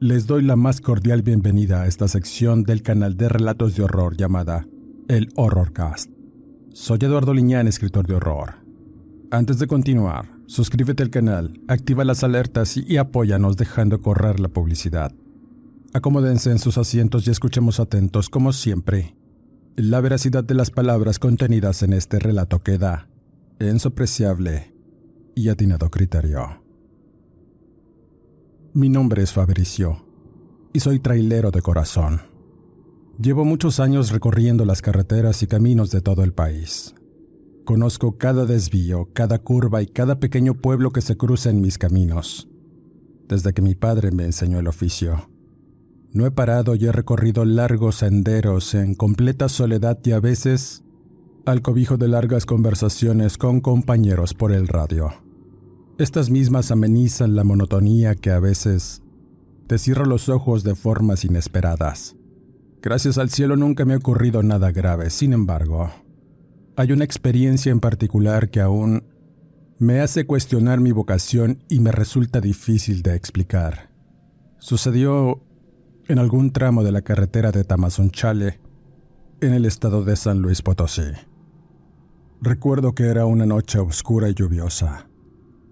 Les doy la más cordial bienvenida a esta sección del canal de relatos de horror llamada El Horrorcast. Soy Eduardo Liñán, escritor de horror. Antes de continuar, suscríbete al canal, activa las alertas y apóyanos dejando correr la publicidad. Acomódense en sus asientos y escuchemos atentos, como siempre. La veracidad de las palabras contenidas en este relato queda en su apreciable y atinado criterio. Mi nombre es Fabricio y soy trailero de corazón. Llevo muchos años recorriendo las carreteras y caminos de todo el país. Conozco cada desvío, cada curva y cada pequeño pueblo que se cruza en mis caminos, desde que mi padre me enseñó el oficio. No he parado y he recorrido largos senderos en completa soledad y a veces al cobijo de largas conversaciones con compañeros por el radio. Estas mismas amenizan la monotonía que a veces te cierra los ojos de formas inesperadas. Gracias al cielo nunca me ha ocurrido nada grave, sin embargo, hay una experiencia en particular que aún me hace cuestionar mi vocación y me resulta difícil de explicar. Sucedió en algún tramo de la carretera de Tamazunchale, en el estado de San Luis Potosí. Recuerdo que era una noche oscura y lluviosa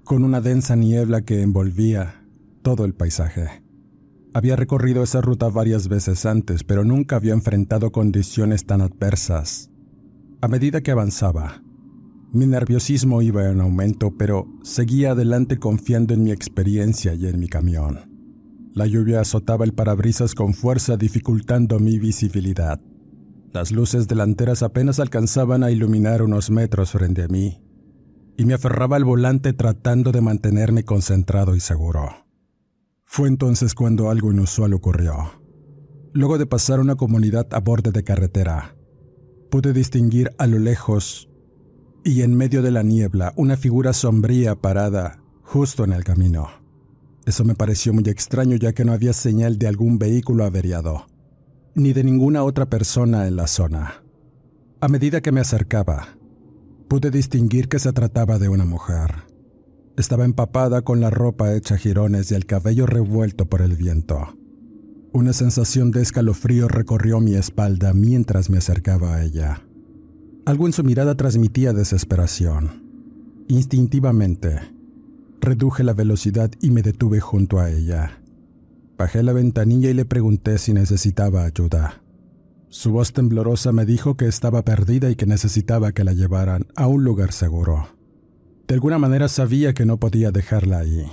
con una densa niebla que envolvía todo el paisaje. Había recorrido esa ruta varias veces antes, pero nunca había enfrentado condiciones tan adversas. A medida que avanzaba, mi nerviosismo iba en aumento, pero seguía adelante confiando en mi experiencia y en mi camión. La lluvia azotaba el parabrisas con fuerza, dificultando mi visibilidad. Las luces delanteras apenas alcanzaban a iluminar unos metros frente a mí, y me aferraba al volante tratando de mantenerme concentrado y seguro. Fue entonces cuando algo inusual ocurrió. Luego de pasar una comunidad a borde de carretera, pude distinguir a lo lejos y en medio de la niebla una figura sombría parada justo en el camino. Eso me pareció muy extraño ya que no había señal de algún vehículo averiado, ni de ninguna otra persona en la zona. A medida que me acercaba, Pude distinguir que se trataba de una mujer. Estaba empapada con la ropa hecha jirones y el cabello revuelto por el viento. Una sensación de escalofrío recorrió mi espalda mientras me acercaba a ella. Algo en su mirada transmitía desesperación. Instintivamente, reduje la velocidad y me detuve junto a ella. Bajé la ventanilla y le pregunté si necesitaba ayuda. Su voz temblorosa me dijo que estaba perdida y que necesitaba que la llevaran a un lugar seguro. De alguna manera sabía que no podía dejarla ahí,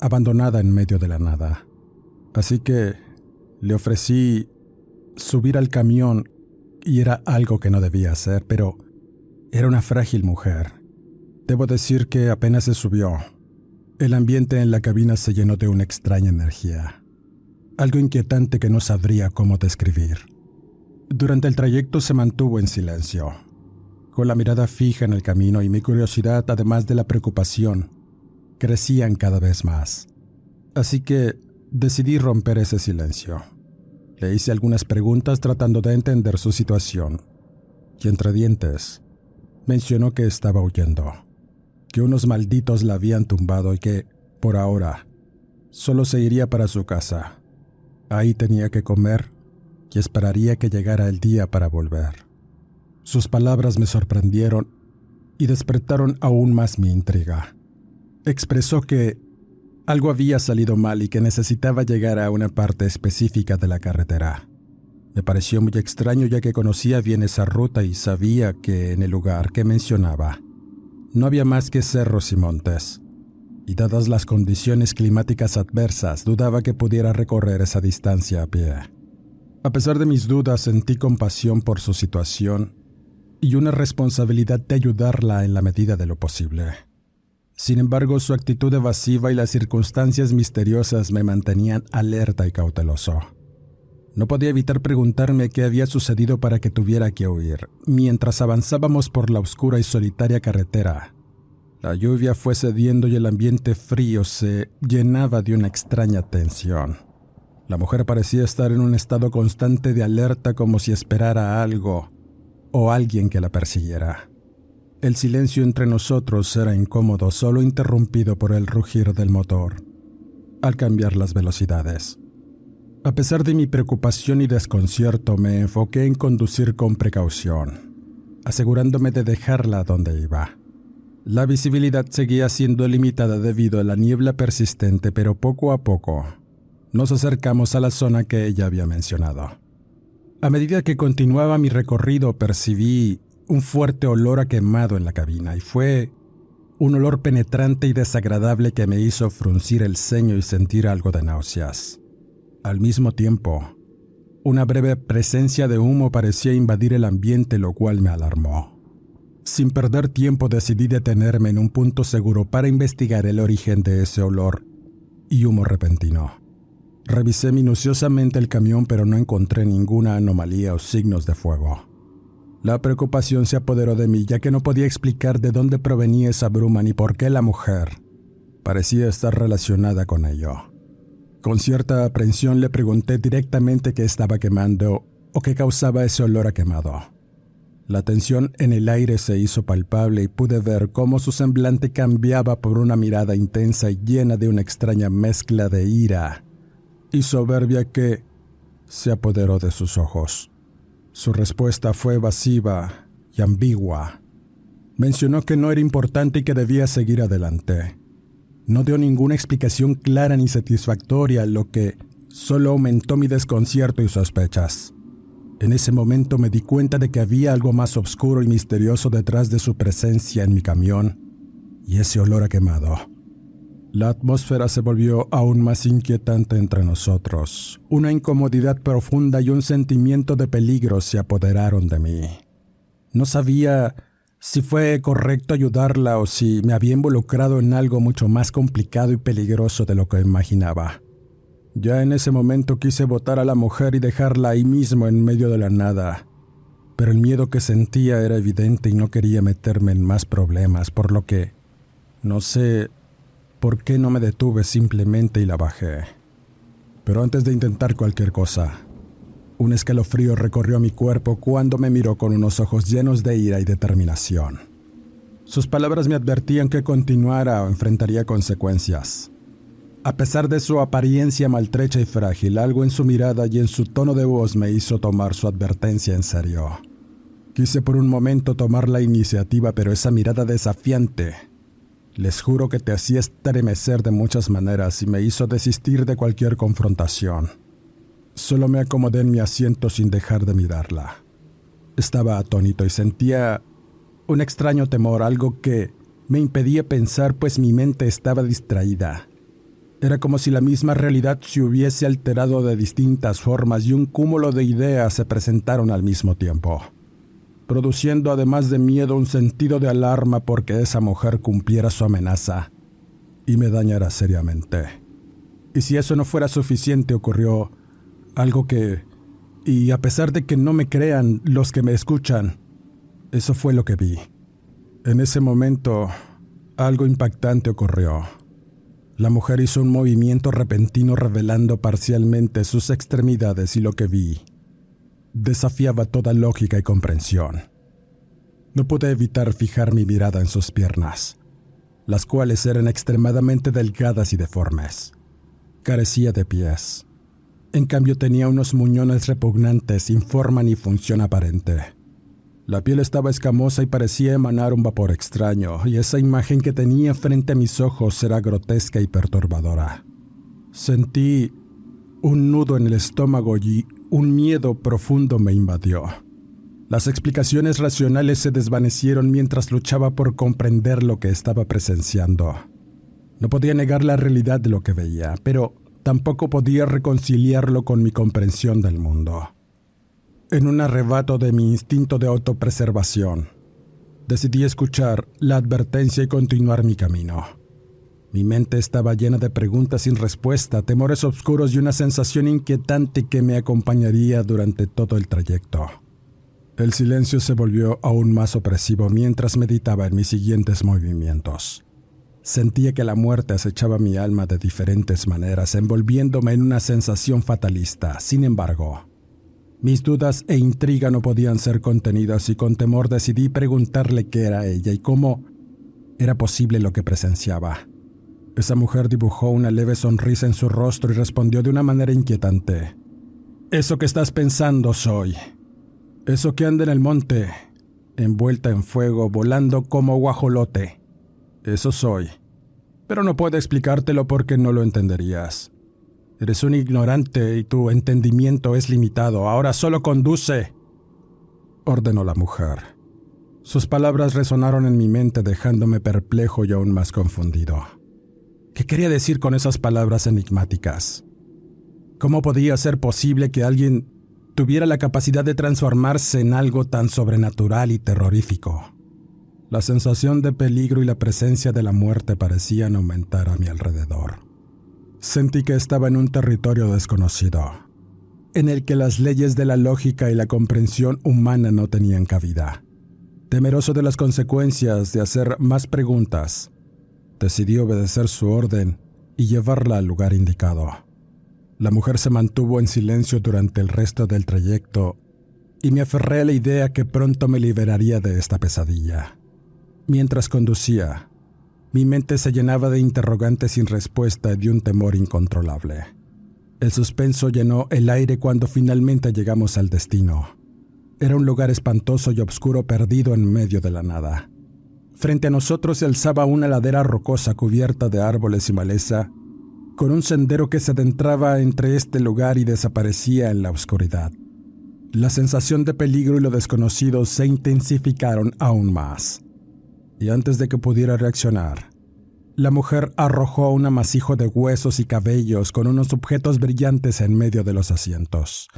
abandonada en medio de la nada. Así que le ofrecí subir al camión y era algo que no debía hacer, pero era una frágil mujer. Debo decir que apenas se subió. El ambiente en la cabina se llenó de una extraña energía, algo inquietante que no sabría cómo describir. Durante el trayecto se mantuvo en silencio, con la mirada fija en el camino y mi curiosidad, además de la preocupación, crecían cada vez más. Así que decidí romper ese silencio. Le hice algunas preguntas tratando de entender su situación, y entre dientes mencionó que estaba huyendo, que unos malditos la habían tumbado y que, por ahora, solo se iría para su casa. Ahí tenía que comer y esperaría que llegara el día para volver. Sus palabras me sorprendieron y despertaron aún más mi intriga. Expresó que Algo había salido mal y que necesitaba llegar a una parte específica de la carretera. Me pareció muy extraño ya que conocía bien esa ruta y sabía que en el lugar que mencionaba no había más que cerros y montes. Y dadas las condiciones climáticas adversas, dudaba que pudiera recorrer esa distancia a pie. A pesar de mis dudas, sentí compasión por su situación y una responsabilidad de ayudarla en la medida de lo posible. Sin embargo, su actitud evasiva y las circunstancias misteriosas me mantenían alerta y cauteloso. No podía evitar preguntarme qué había sucedido para que tuviera que huir, mientras avanzábamos por la oscura y solitaria carretera. La lluvia fue cediendo y el ambiente frío se llenaba de una extraña tensión. La mujer parecía estar en un estado constante de alerta como si esperara algo o alguien que la persiguiera. El silencio entre nosotros era incómodo, solo interrumpido por el rugir del motor, al cambiar las velocidades. A pesar de mi preocupación y desconcierto, me enfoqué en conducir con precaución, asegurándome de dejarla donde iba. La visibilidad seguía siendo limitada debido a la niebla persistente, pero poco a poco nos acercamos a la zona que ella había mencionado. A medida que continuaba mi recorrido percibí un fuerte olor a quemado en la cabina y fue un olor penetrante y desagradable que me hizo fruncir el ceño y sentir algo de náuseas. Al mismo tiempo, una breve presencia de humo parecía invadir el ambiente, lo cual me alarmó. Sin perder tiempo decidí detenerme en un punto seguro para investigar el origen de ese olor y humo repentino. Revisé minuciosamente el camión pero no encontré ninguna anomalía o signos de fuego. La preocupación se apoderó de mí, ya que no podía explicar de dónde provenía esa bruma ni por qué la mujer parecía estar relacionada con ello. Con cierta aprensión le pregunté directamente qué estaba quemando o qué causaba ese olor a quemado. La tensión en el aire se hizo palpable y pude ver cómo su semblante cambiaba por una mirada intensa y llena de una extraña mezcla de ira y soberbia que se apoderó de sus ojos. Su respuesta fue evasiva y ambigua. Mencionó que no era importante y que debía seguir adelante. No dio ninguna explicación clara ni satisfactoria, lo que solo aumentó mi desconcierto y sospechas. En ese momento me di cuenta de que había algo más oscuro y misterioso detrás de su presencia en mi camión y ese olor a quemado. La atmósfera se volvió aún más inquietante entre nosotros. Una incomodidad profunda y un sentimiento de peligro se apoderaron de mí. No sabía si fue correcto ayudarla o si me había involucrado en algo mucho más complicado y peligroso de lo que imaginaba. Ya en ese momento quise botar a la mujer y dejarla ahí mismo en medio de la nada, pero el miedo que sentía era evidente y no quería meterme en más problemas, por lo que, no sé, ¿Por qué no me detuve simplemente y la bajé? Pero antes de intentar cualquier cosa, un escalofrío recorrió mi cuerpo cuando me miró con unos ojos llenos de ira y determinación. Sus palabras me advertían que continuara o enfrentaría consecuencias. A pesar de su apariencia maltrecha y frágil, algo en su mirada y en su tono de voz me hizo tomar su advertencia en serio. Quise por un momento tomar la iniciativa, pero esa mirada desafiante les juro que te hacía estremecer de muchas maneras y me hizo desistir de cualquier confrontación. Solo me acomodé en mi asiento sin dejar de mirarla. Estaba atónito y sentía un extraño temor, algo que me impedía pensar pues mi mente estaba distraída. Era como si la misma realidad se hubiese alterado de distintas formas y un cúmulo de ideas se presentaron al mismo tiempo produciendo además de miedo un sentido de alarma porque esa mujer cumpliera su amenaza y me dañara seriamente. Y si eso no fuera suficiente, ocurrió algo que, y a pesar de que no me crean los que me escuchan, eso fue lo que vi. En ese momento, algo impactante ocurrió. La mujer hizo un movimiento repentino revelando parcialmente sus extremidades y lo que vi desafiaba toda lógica y comprensión. No pude evitar fijar mi mirada en sus piernas, las cuales eran extremadamente delgadas y deformes. Carecía de pies. En cambio tenía unos muñones repugnantes sin forma ni función aparente. La piel estaba escamosa y parecía emanar un vapor extraño, y esa imagen que tenía frente a mis ojos era grotesca y perturbadora. Sentí un nudo en el estómago y un miedo profundo me invadió. Las explicaciones racionales se desvanecieron mientras luchaba por comprender lo que estaba presenciando. No podía negar la realidad de lo que veía, pero tampoco podía reconciliarlo con mi comprensión del mundo en un arrebato de mi instinto de autopreservación. Decidí escuchar la advertencia y continuar mi camino. Mi mente estaba llena de preguntas sin respuesta, temores oscuros y una sensación inquietante que me acompañaría durante todo el trayecto. El silencio se volvió aún más opresivo mientras meditaba en mis siguientes movimientos. Sentía que la muerte acechaba mi alma de diferentes maneras, envolviéndome en una sensación fatalista. Sin embargo, mis dudas e intriga no podían ser contenidas y con temor decidí preguntarle qué era ella y cómo era posible lo que presenciaba. Esa mujer dibujó una leve sonrisa en su rostro y respondió de una manera inquietante. Eso que estás pensando soy. Eso que anda en el monte, envuelta en fuego, volando como guajolote. Eso soy. Pero no puedo explicártelo porque no lo entenderías. Eres un ignorante y tu entendimiento es limitado. Ahora solo conduce. ordenó la mujer. Sus palabras resonaron en mi mente dejándome perplejo y aún más confundido. ¿Qué quería decir con esas palabras enigmáticas? ¿Cómo podía ser posible que alguien tuviera la capacidad de transformarse en algo tan sobrenatural y terrorífico? La sensación de peligro y la presencia de la muerte parecían aumentar a mi alrededor. Sentí que estaba en un territorio desconocido, en el que las leyes de la lógica y la comprensión humana no tenían cabida. Temeroso de las consecuencias de hacer más preguntas, decidí obedecer su orden y llevarla al lugar indicado. La mujer se mantuvo en silencio durante el resto del trayecto y me aferré a la idea que pronto me liberaría de esta pesadilla. Mientras conducía, mi mente se llenaba de interrogantes sin respuesta y de un temor incontrolable. El suspenso llenó el aire cuando finalmente llegamos al destino. Era un lugar espantoso y oscuro perdido en medio de la nada. Frente a nosotros se alzaba una ladera rocosa cubierta de árboles y maleza, con un sendero que se adentraba entre este lugar y desaparecía en la oscuridad. La sensación de peligro y lo desconocido se intensificaron aún más y antes de que pudiera reaccionar, la mujer arrojó un amasijo de huesos y cabellos con unos objetos brillantes en medio de los asientos.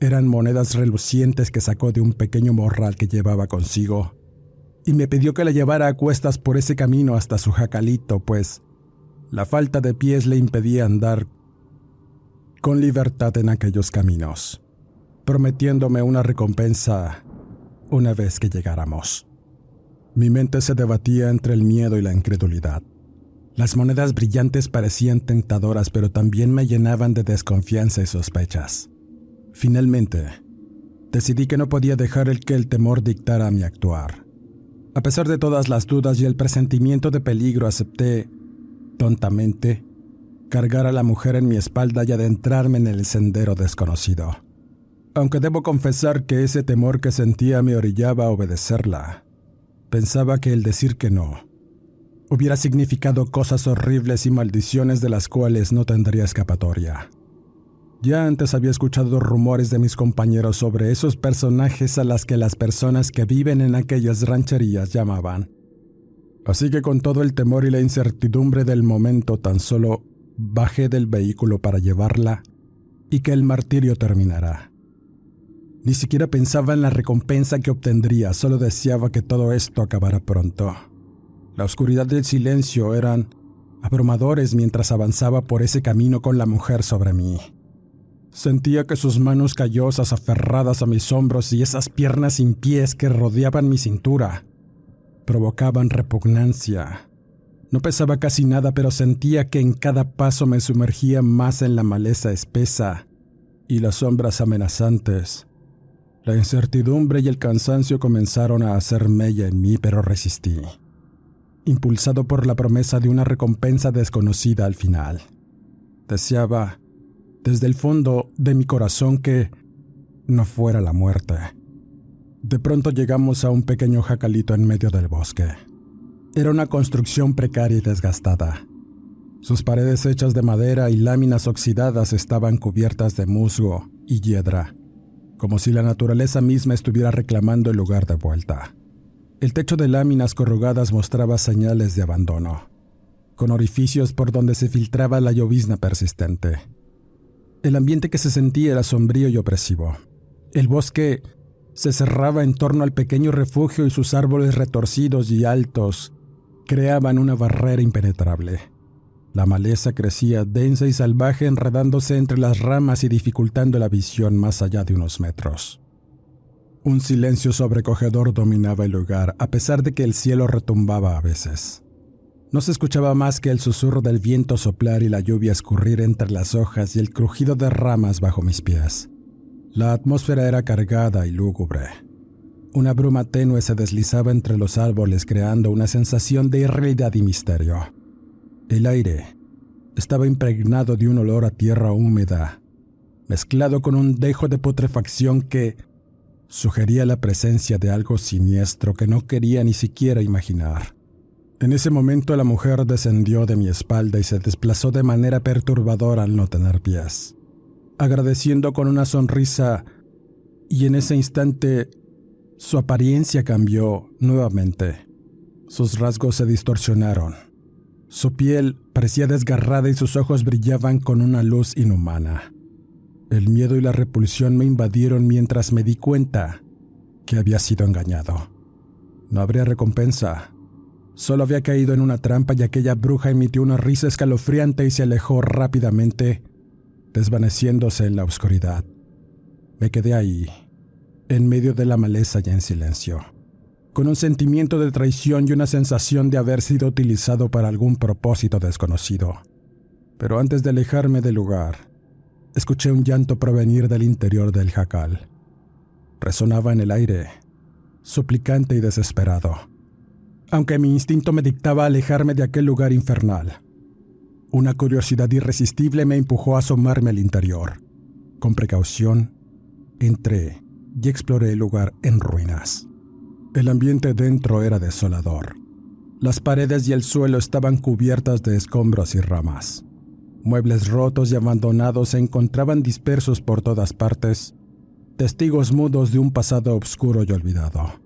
Eran monedas relucientes que sacó de un pequeño morral que llevaba consigo, y me pidió que la llevara a cuestas por ese camino hasta su jacalito, pues la falta de pies le impedía andar con libertad en aquellos caminos, prometiéndome una recompensa una vez que llegáramos. Mi mente se debatía entre el miedo y la incredulidad. Las monedas brillantes parecían tentadoras, pero también me llenaban de desconfianza y sospechas. Finalmente, decidí que no podía dejar el que el temor dictara mi actuar. A pesar de todas las dudas y el presentimiento de peligro, acepté, tontamente, cargar a la mujer en mi espalda y adentrarme en el sendero desconocido. Aunque debo confesar que ese temor que sentía me orillaba a obedecerla. Pensaba que el decir que no hubiera significado cosas horribles y maldiciones de las cuales no tendría escapatoria. Ya antes había escuchado rumores de mis compañeros sobre esos personajes a las que las personas que viven en aquellas rancherías llamaban. Así que con todo el temor y la incertidumbre del momento tan solo bajé del vehículo para llevarla y que el martirio terminara. Ni siquiera pensaba en la recompensa que obtendría, solo deseaba que todo esto acabara pronto. La oscuridad y el silencio eran abrumadores mientras avanzaba por ese camino con la mujer sobre mí. Sentía que sus manos callosas aferradas a mis hombros y esas piernas sin pies que rodeaban mi cintura provocaban repugnancia. No pesaba casi nada, pero sentía que en cada paso me sumergía más en la maleza espesa y las sombras amenazantes la incertidumbre y el cansancio comenzaron a hacer mella en mí, pero resistí, impulsado por la promesa de una recompensa desconocida al final. Deseaba, desde el fondo de mi corazón, que no fuera la muerte. De pronto llegamos a un pequeño jacalito en medio del bosque. Era una construcción precaria y desgastada. Sus paredes hechas de madera y láminas oxidadas estaban cubiertas de musgo y hiedra, como si la naturaleza misma estuviera reclamando el lugar de vuelta. El techo de láminas corrugadas mostraba señales de abandono, con orificios por donde se filtraba la llovizna persistente. El ambiente que se sentía era sombrío y opresivo. El bosque se cerraba en torno al pequeño refugio y sus árboles retorcidos y altos creaban una barrera impenetrable. La maleza crecía densa y salvaje enredándose entre las ramas y dificultando la visión más allá de unos metros. Un silencio sobrecogedor dominaba el lugar, a pesar de que el cielo retumbaba a veces. No se escuchaba más que el susurro del viento soplar y la lluvia escurrir entre las hojas y el crujido de ramas bajo mis pies. La atmósfera era cargada y lúgubre. Una bruma tenue se deslizaba entre los árboles creando una sensación de irrealidad y misterio. El aire estaba impregnado de un olor a tierra húmeda, mezclado con un dejo de putrefacción que sugería la presencia de algo siniestro que no quería ni siquiera imaginar. En ese momento la mujer descendió de mi espalda y se desplazó de manera perturbadora al no tener pies, agradeciendo con una sonrisa, y en ese instante su apariencia cambió nuevamente. Sus rasgos se distorsionaron su piel parecía desgarrada y sus ojos brillaban con una luz inhumana. El miedo y la repulsión me invadieron mientras me di cuenta que había sido engañado. No habría recompensa. Solo había caído en una trampa y aquella bruja emitió una risa escalofriante y se alejó rápidamente, desvaneciéndose en la oscuridad. Me quedé ahí, en medio de la maleza y en silencio con un sentimiento de traición y una sensación de haber sido utilizado para algún propósito desconocido. Pero antes de alejarme del lugar, escuché un llanto provenir del interior del jacal. Resonaba en el aire, suplicante y desesperado, aunque mi instinto me dictaba alejarme de aquel lugar infernal. Una curiosidad irresistible me empujó a asomarme al interior. Con precaución, entré y exploré el lugar en ruinas. El ambiente dentro era desolador. Las paredes y el suelo estaban cubiertas de escombros y ramas. Muebles rotos y abandonados se encontraban dispersos por todas partes, testigos mudos de un pasado oscuro y olvidado.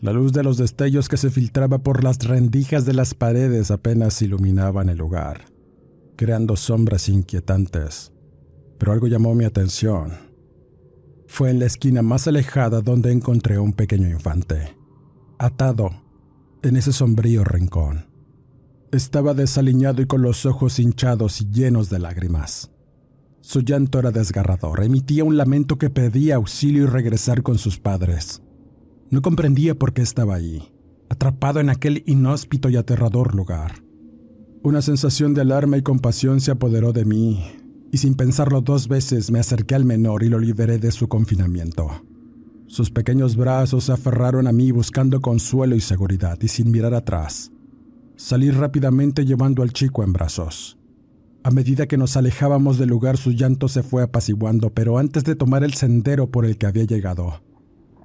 La luz de los destellos que se filtraba por las rendijas de las paredes apenas iluminaban el lugar, creando sombras inquietantes. Pero algo llamó mi atención. Fue en la esquina más alejada donde encontré a un pequeño infante, atado en ese sombrío rincón. Estaba desaliñado y con los ojos hinchados y llenos de lágrimas. Su llanto era desgarrador, emitía un lamento que pedía auxilio y regresar con sus padres. No comprendía por qué estaba ahí, atrapado en aquel inhóspito y aterrador lugar. Una sensación de alarma y compasión se apoderó de mí y sin pensarlo dos veces me acerqué al menor y lo liberé de su confinamiento. Sus pequeños brazos se aferraron a mí buscando consuelo y seguridad y sin mirar atrás. Salí rápidamente llevando al chico en brazos. A medida que nos alejábamos del lugar su llanto se fue apaciguando, pero antes de tomar el sendero por el que había llegado,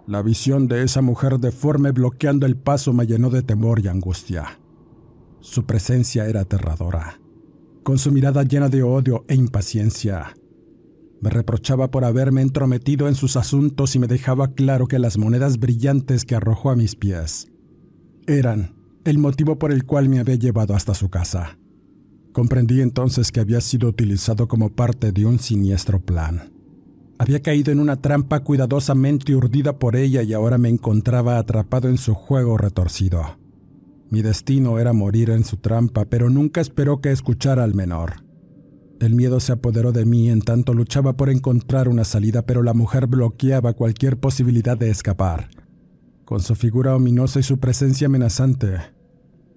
la visión de esa mujer deforme bloqueando el paso me llenó de temor y angustia. Su presencia era aterradora con su mirada llena de odio e impaciencia. Me reprochaba por haberme entrometido en sus asuntos y me dejaba claro que las monedas brillantes que arrojó a mis pies eran el motivo por el cual me había llevado hasta su casa. Comprendí entonces que había sido utilizado como parte de un siniestro plan. Había caído en una trampa cuidadosamente urdida por ella y ahora me encontraba atrapado en su juego retorcido. Mi destino era morir en su trampa, pero nunca esperó que escuchara al menor. El miedo se apoderó de mí en tanto luchaba por encontrar una salida, pero la mujer bloqueaba cualquier posibilidad de escapar. Con su figura ominosa y su presencia amenazante,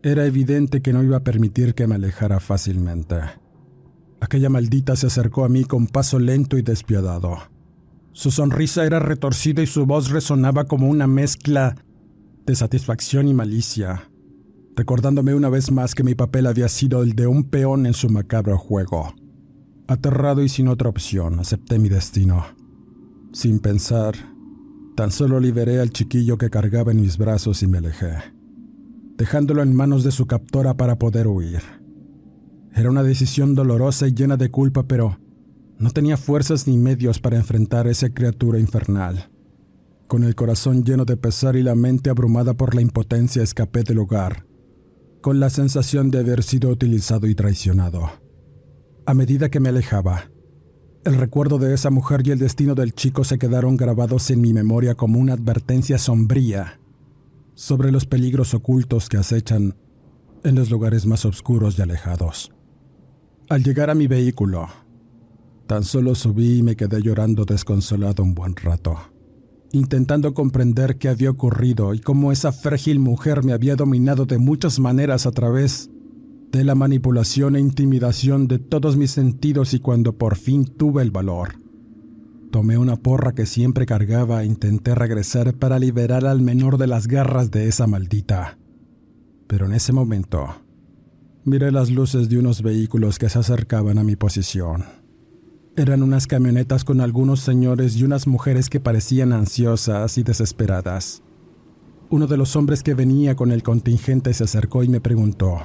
era evidente que no iba a permitir que me alejara fácilmente. Aquella maldita se acercó a mí con paso lento y despiadado. Su sonrisa era retorcida y su voz resonaba como una mezcla de satisfacción y malicia recordándome una vez más que mi papel había sido el de un peón en su macabro juego. Aterrado y sin otra opción, acepté mi destino. Sin pensar, Tan solo liberé al chiquillo que cargaba en mis brazos y me alejé, dejándolo en manos de su captora para poder huir. Era una decisión dolorosa y llena de culpa, pero no tenía fuerzas ni medios para enfrentar a esa criatura infernal. Con el corazón lleno de pesar y la mente abrumada por la impotencia, escapé del hogar, con la sensación de haber sido utilizado y traicionado. A medida que me alejaba, el recuerdo de esa mujer y el destino del chico se quedaron grabados en mi memoria como una advertencia sombría sobre los peligros ocultos que acechan en los lugares más oscuros y alejados. Al llegar a mi vehículo, tan solo subí y me quedé llorando desconsolado un buen rato, intentando comprender qué había ocurrido y cómo esa frágil mujer me había dominado de muchas maneras a través de la manipulación e intimidación de todos mis sentidos y cuando por fin tuve el valor. Tomé una porra que siempre cargaba e intenté regresar para liberar al menor de las garras de esa maldita. Pero en ese momento, miré las luces de unos vehículos que se acercaban a mi posición. Eran unas camionetas con algunos señores y unas mujeres que parecían ansiosas y desesperadas. Uno de los hombres que venía con el contingente se acercó y me preguntó,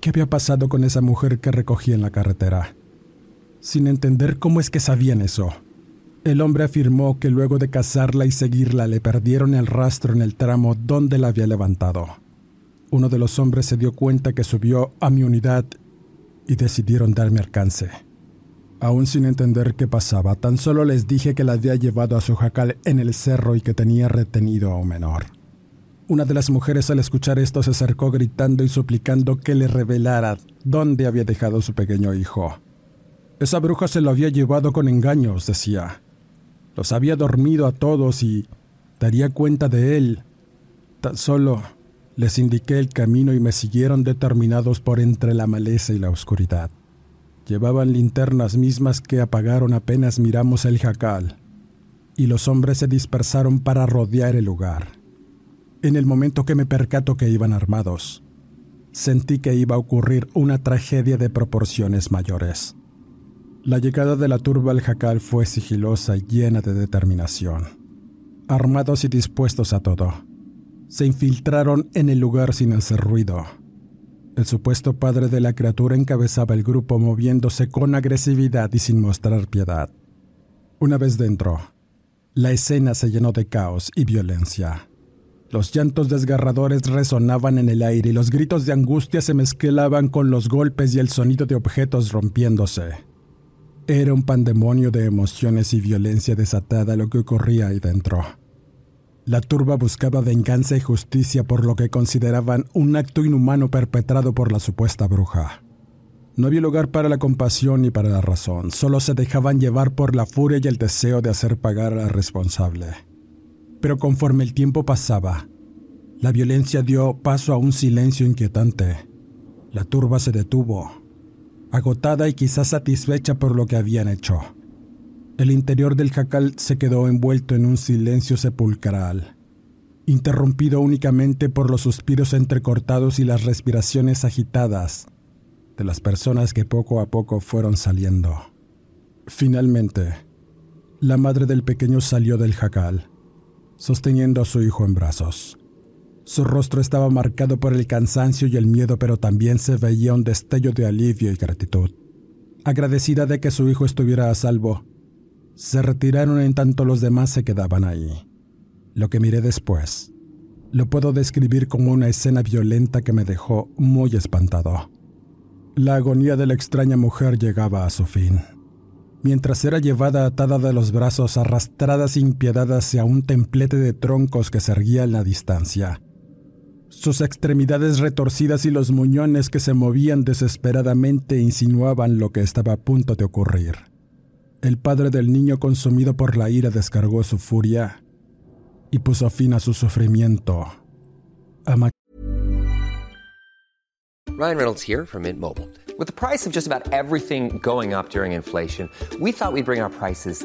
¿Qué había pasado con esa mujer que recogí en la carretera? Sin entender cómo es que sabían eso. El hombre afirmó que luego de cazarla y seguirla le perdieron el rastro en el tramo donde la había levantado. Uno de los hombres se dio cuenta que subió a mi unidad y decidieron darme alcance. Aún sin entender qué pasaba, tan solo les dije que la había llevado a su jacal en el cerro y que tenía retenido a un menor. Una de las mujeres al escuchar esto se acercó gritando y suplicando que le revelara dónde había dejado su pequeño hijo. Esa bruja se lo había llevado con engaños, decía. Los había dormido a todos y daría cuenta de él. Tan solo les indiqué el camino y me siguieron determinados por entre la maleza y la oscuridad. Llevaban linternas mismas que apagaron apenas miramos el jacal, y los hombres se dispersaron para rodear el lugar. En el momento que me percato que iban armados, sentí que iba a ocurrir una tragedia de proporciones mayores. La llegada de la turba al jacal fue sigilosa y llena de determinación. Armados y dispuestos a todo, se infiltraron en el lugar sin hacer ruido. El supuesto padre de la criatura encabezaba el grupo moviéndose con agresividad y sin mostrar piedad. Una vez dentro, la escena se llenó de caos y violencia. Los llantos desgarradores resonaban en el aire y los gritos de angustia se mezclaban con los golpes y el sonido de objetos rompiéndose. Era un pandemonio de emociones y violencia desatada lo que ocurría ahí dentro. La turba buscaba venganza y justicia por lo que consideraban un acto inhumano perpetrado por la supuesta bruja. No había lugar para la compasión ni para la razón, solo se dejaban llevar por la furia y el deseo de hacer pagar al responsable. Pero conforme el tiempo pasaba, la violencia dio paso a un silencio inquietante. La turba se detuvo, agotada y quizás satisfecha por lo que habían hecho. El interior del jacal se quedó envuelto en un silencio sepulcral, interrumpido únicamente por los suspiros entrecortados y las respiraciones agitadas de las personas que poco a poco fueron saliendo. Finalmente, la madre del pequeño salió del jacal sosteniendo a su hijo en brazos. Su rostro estaba marcado por el cansancio y el miedo, pero también se veía un destello de alivio y gratitud. Agradecida de que su hijo estuviera a salvo, se retiraron en tanto los demás se quedaban ahí. Lo que miré después, lo puedo describir como una escena violenta que me dejó muy espantado. La agonía de la extraña mujer llegaba a su fin mientras era llevada atada de los brazos, arrastrada sin piedad hacia un templete de troncos que se erguía en la distancia. Sus extremidades retorcidas y los muñones que se movían desesperadamente insinuaban lo que estaba a punto de ocurrir. El padre del niño consumido por la ira descargó su furia y puso fin a su sufrimiento. Ryan Reynolds here from Mint Mobile. With the price of just about everything going up during inflation, we thought we'd bring our prices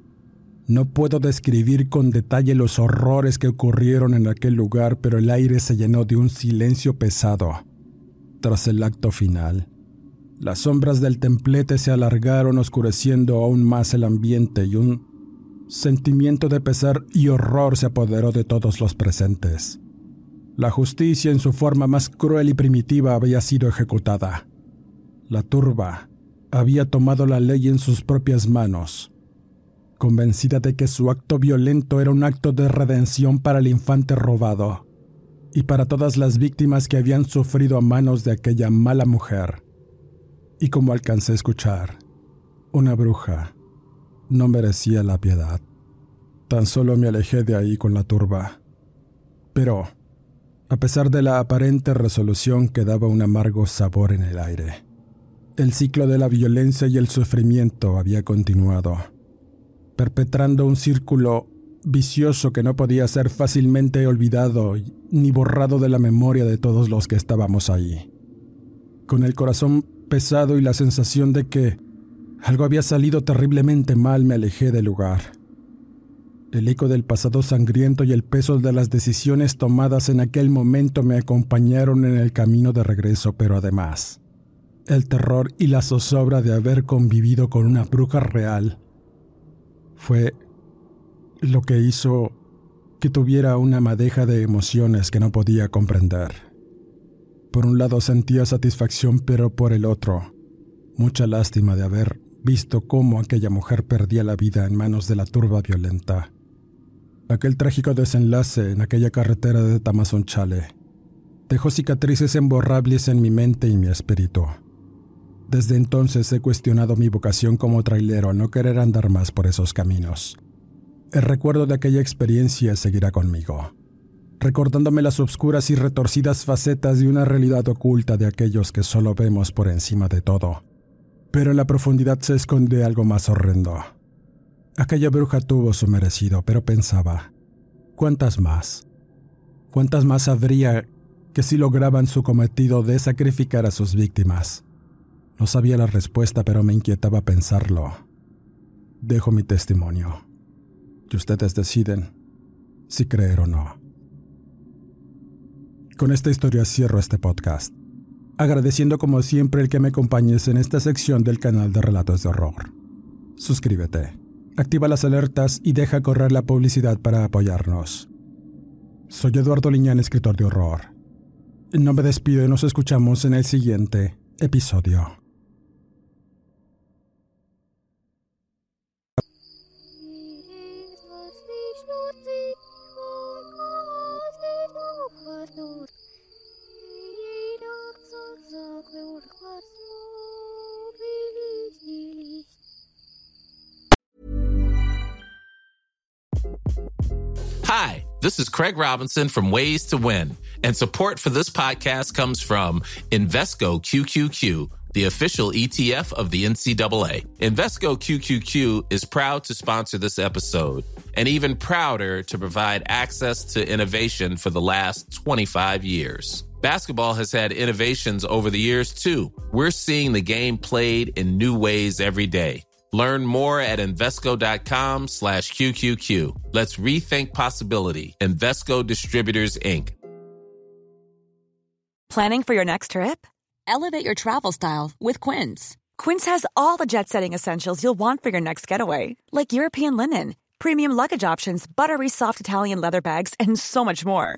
No puedo describir con detalle los horrores que ocurrieron en aquel lugar, pero el aire se llenó de un silencio pesado. Tras el acto final, las sombras del templete se alargaron oscureciendo aún más el ambiente y un sentimiento de pesar y horror se apoderó de todos los presentes. La justicia en su forma más cruel y primitiva había sido ejecutada. La turba había tomado la ley en sus propias manos convencida de que su acto violento era un acto de redención para el infante robado y para todas las víctimas que habían sufrido a manos de aquella mala mujer. Y como alcancé a escuchar, una bruja no merecía la piedad. Tan solo me alejé de ahí con la turba. Pero, a pesar de la aparente resolución, quedaba un amargo sabor en el aire. El ciclo de la violencia y el sufrimiento había continuado perpetrando un círculo vicioso que no podía ser fácilmente olvidado ni borrado de la memoria de todos los que estábamos ahí. Con el corazón pesado y la sensación de que algo había salido terriblemente mal me alejé del lugar. El eco del pasado sangriento y el peso de las decisiones tomadas en aquel momento me acompañaron en el camino de regreso, pero además, el terror y la zozobra de haber convivido con una bruja real fue lo que hizo que tuviera una madeja de emociones que no podía comprender. Por un lado sentía satisfacción, pero por el otro, mucha lástima de haber visto cómo aquella mujer perdía la vida en manos de la turba violenta. Aquel trágico desenlace en aquella carretera de Tamazunchale dejó cicatrices emborrables en mi mente y mi espíritu. Desde entonces he cuestionado mi vocación como trailero no querer andar más por esos caminos. El recuerdo de aquella experiencia seguirá conmigo, recordándome las obscuras y retorcidas facetas de una realidad oculta de aquellos que solo vemos por encima de todo. Pero en la profundidad se esconde algo más horrendo. Aquella bruja tuvo su merecido, pero pensaba, ¿cuántas más? ¿Cuántas más habría que si lograban su cometido de sacrificar a sus víctimas? No sabía la respuesta, pero me inquietaba pensarlo. Dejo mi testimonio. Y ustedes deciden si creer o no. Con esta historia cierro este podcast, agradeciendo como siempre el que me acompañes en esta sección del canal de Relatos de Horror. Suscríbete, activa las alertas y deja correr la publicidad para apoyarnos. Soy Eduardo Liñán, escritor de horror. No me despido y nos escuchamos en el siguiente episodio. Hi, this is Craig Robinson from Ways to Win, and support for this podcast comes from Invesco QQQ, the official ETF of the NCAA. Invesco QQQ is proud to sponsor this episode and even prouder to provide access to innovation for the last 25 years. Basketball has had innovations over the years too. We're seeing the game played in new ways every day. Learn more at Invesco.com slash QQQ. Let's rethink possibility. Investco Distributors, Inc. Planning for your next trip? Elevate your travel style with Quince. Quince has all the jet setting essentials you'll want for your next getaway, like European linen, premium luggage options, buttery soft Italian leather bags, and so much more.